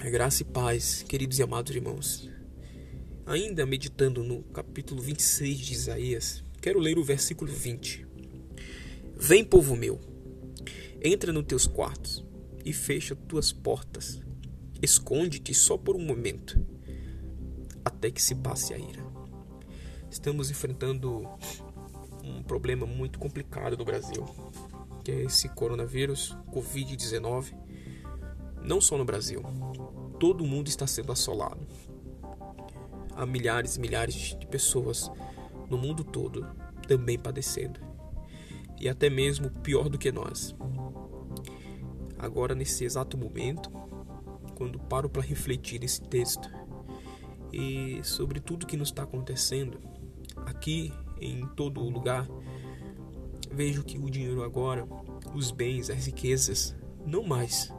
A graça e paz, queridos e amados irmãos. Ainda meditando no capítulo 26 de Isaías, quero ler o versículo 20. Vem, povo meu, entra nos teus quartos e fecha tuas portas. Esconde-te só por um momento, até que se passe a ira. Estamos enfrentando um problema muito complicado no Brasil, que é esse coronavírus, Covid-19 não só no Brasil. Todo mundo está sendo assolado. Há milhares e milhares de pessoas no mundo todo também padecendo. E até mesmo pior do que nós. Agora, nesse exato momento, quando paro para refletir nesse texto e sobre tudo que nos está acontecendo aqui em todo lugar, vejo que o dinheiro agora, os bens, as riquezas, não mais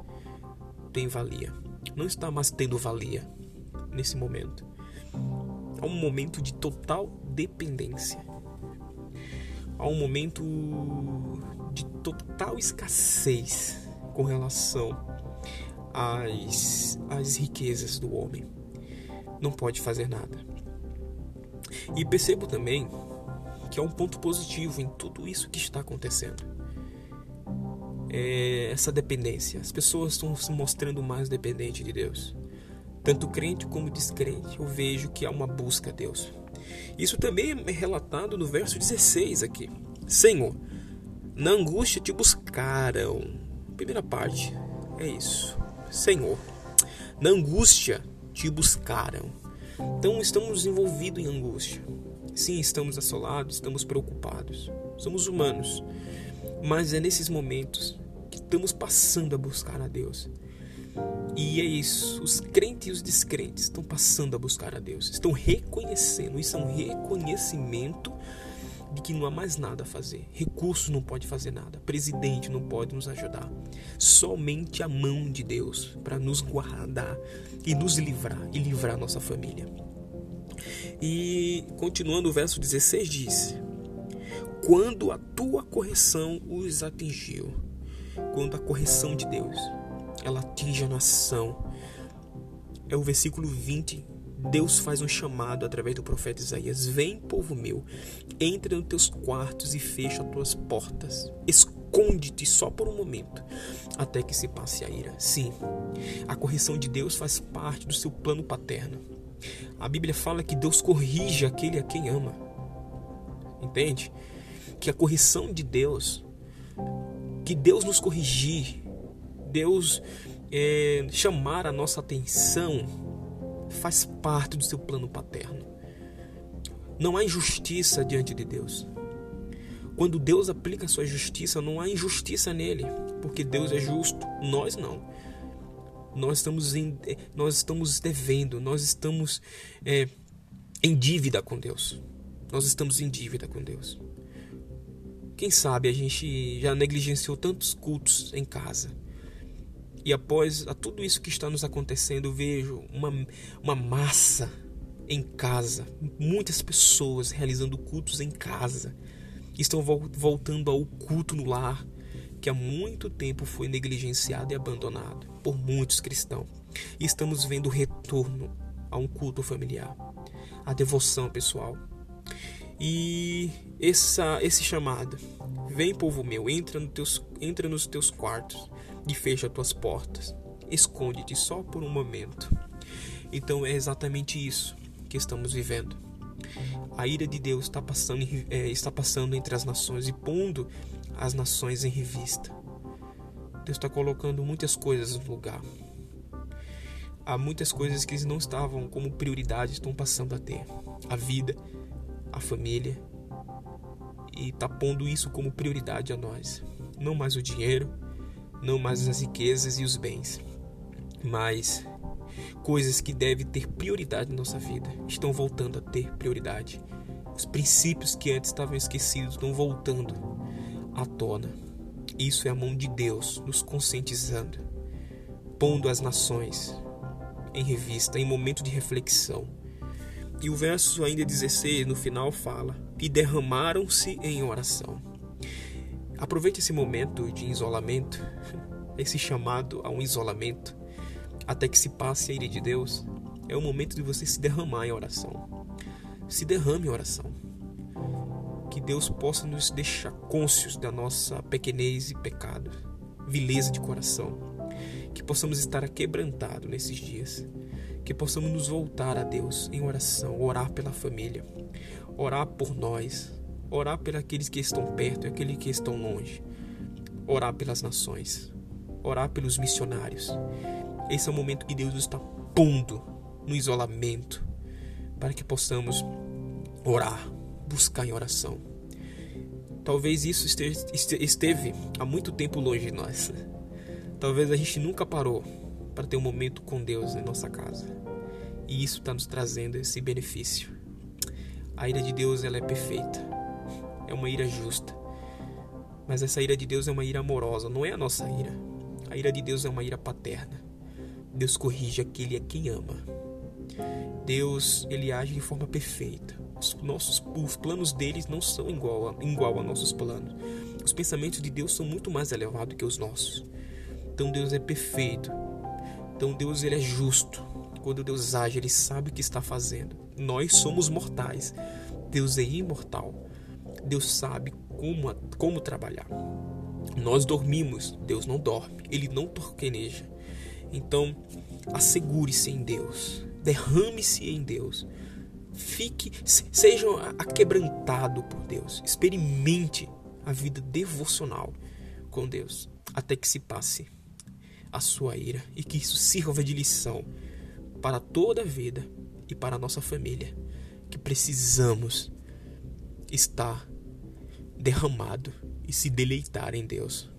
tem valia. Não está mais tendo valia nesse momento. Há um momento de total dependência. Há um momento de total escassez com relação às, às riquezas do homem. Não pode fazer nada. E percebo também que há um ponto positivo em tudo isso que está acontecendo é, essa dependência. As pessoas estão se mostrando mais dependentes de Deus. Tanto crente como descrente, eu vejo que há uma busca a Deus. Isso também é relatado no verso 16 aqui. Senhor, na angústia te buscaram. Primeira parte é isso. Senhor, na angústia te buscaram. Então estamos envolvidos em angústia. Sim, estamos assolados, estamos preocupados. Somos humanos. Mas é nesses momentos estamos passando a buscar a Deus. E é isso, os crentes e os descrentes estão passando a buscar a Deus, estão reconhecendo, isso é um reconhecimento de que não há mais nada a fazer. Recursos não pode fazer nada, presidente não pode nos ajudar. Somente a mão de Deus para nos guardar e nos livrar e livrar nossa família. E continuando o verso 16 diz: Quando a tua correção os atingiu, quando a correção de Deus ela atinge a nação. É o versículo 20. Deus faz um chamado através do profeta Isaías: Vem, povo meu, entre nos teus quartos e fecha as tuas portas. Esconde-te só por um momento, até que se passe a ira. Sim, a correção de Deus faz parte do seu plano paterno. A Bíblia fala que Deus corrige aquele a quem ama. Entende? Que a correção de Deus que Deus nos corrigir, Deus é, chamar a nossa atenção, faz parte do seu plano paterno. Não há injustiça diante de Deus. Quando Deus aplica a sua justiça, não há injustiça nele, porque Deus é justo, nós não. Nós estamos, em, nós estamos devendo, nós estamos é, em dívida com Deus. Nós estamos em dívida com Deus. Quem sabe a gente já negligenciou tantos cultos em casa. E após a tudo isso que está nos acontecendo, vejo uma, uma massa em casa, muitas pessoas realizando cultos em casa, estão voltando ao culto no lar, que há muito tempo foi negligenciado e abandonado por muitos cristãos. E estamos vendo o retorno a um culto familiar, a devoção pessoal. E essa, esse chamado, vem povo meu, entra, no teus, entra nos teus quartos e fecha as tuas portas. Esconde-te só por um momento. Então é exatamente isso que estamos vivendo. A ira de Deus está passando, é, está passando entre as nações e pondo as nações em revista. Deus está colocando muitas coisas no lugar. Há muitas coisas que não estavam como prioridade, estão passando a ter. A vida, a família e está pondo isso como prioridade a nós. Não mais o dinheiro, não mais as riquezas e os bens, mas coisas que devem ter prioridade na nossa vida estão voltando a ter prioridade. Os princípios que antes estavam esquecidos estão voltando à tona. Isso é a mão de Deus nos conscientizando, pondo as nações em revista, em momento de reflexão e o verso ainda 16, no final, fala: E derramaram-se em oração. Aproveite esse momento de isolamento, esse chamado a um isolamento, até que se passe a ira de Deus, é o momento de você se derramar em oração. Se derrame em oração. Que Deus possa nos deixar cônscios da nossa pequenez e pecado, vileza de coração. Que possamos estar aquebrantados nesses dias. Que possamos nos voltar a Deus em oração, orar pela família, orar por nós, orar por aqueles que estão perto e aqueles que estão longe, orar pelas nações, orar pelos missionários. Esse é o momento que Deus nos está pondo no isolamento para que possamos orar, buscar em oração. Talvez isso esteve há muito tempo longe de nós. Talvez a gente nunca parou para ter um momento com Deus em nossa casa. E isso está nos trazendo esse benefício. A ira de Deus ela é perfeita. É uma ira justa. Mas essa ira de Deus é uma ira amorosa, não é a nossa ira. A ira de Deus é uma ira paterna. Deus corrige aquele a quem ama. Deus, ele age de forma perfeita. Os nossos os planos deles não são igual a, igual a nossos planos. Os pensamentos de Deus são muito mais elevados que os nossos. Então Deus é perfeito. Então Deus ele é justo. Quando Deus age, ele sabe o que está fazendo. Nós somos mortais. Deus é imortal. Deus sabe como, como trabalhar. Nós dormimos, Deus não dorme, ele não torqueneja. Então, assegure-se em Deus, derrame-se em Deus, fique, seja aquebrantado por Deus, experimente a vida devocional com Deus, até que se passe a sua ira e que isso sirva de lição para toda a vida e para a nossa família, que precisamos estar derramado e se deleitar em Deus.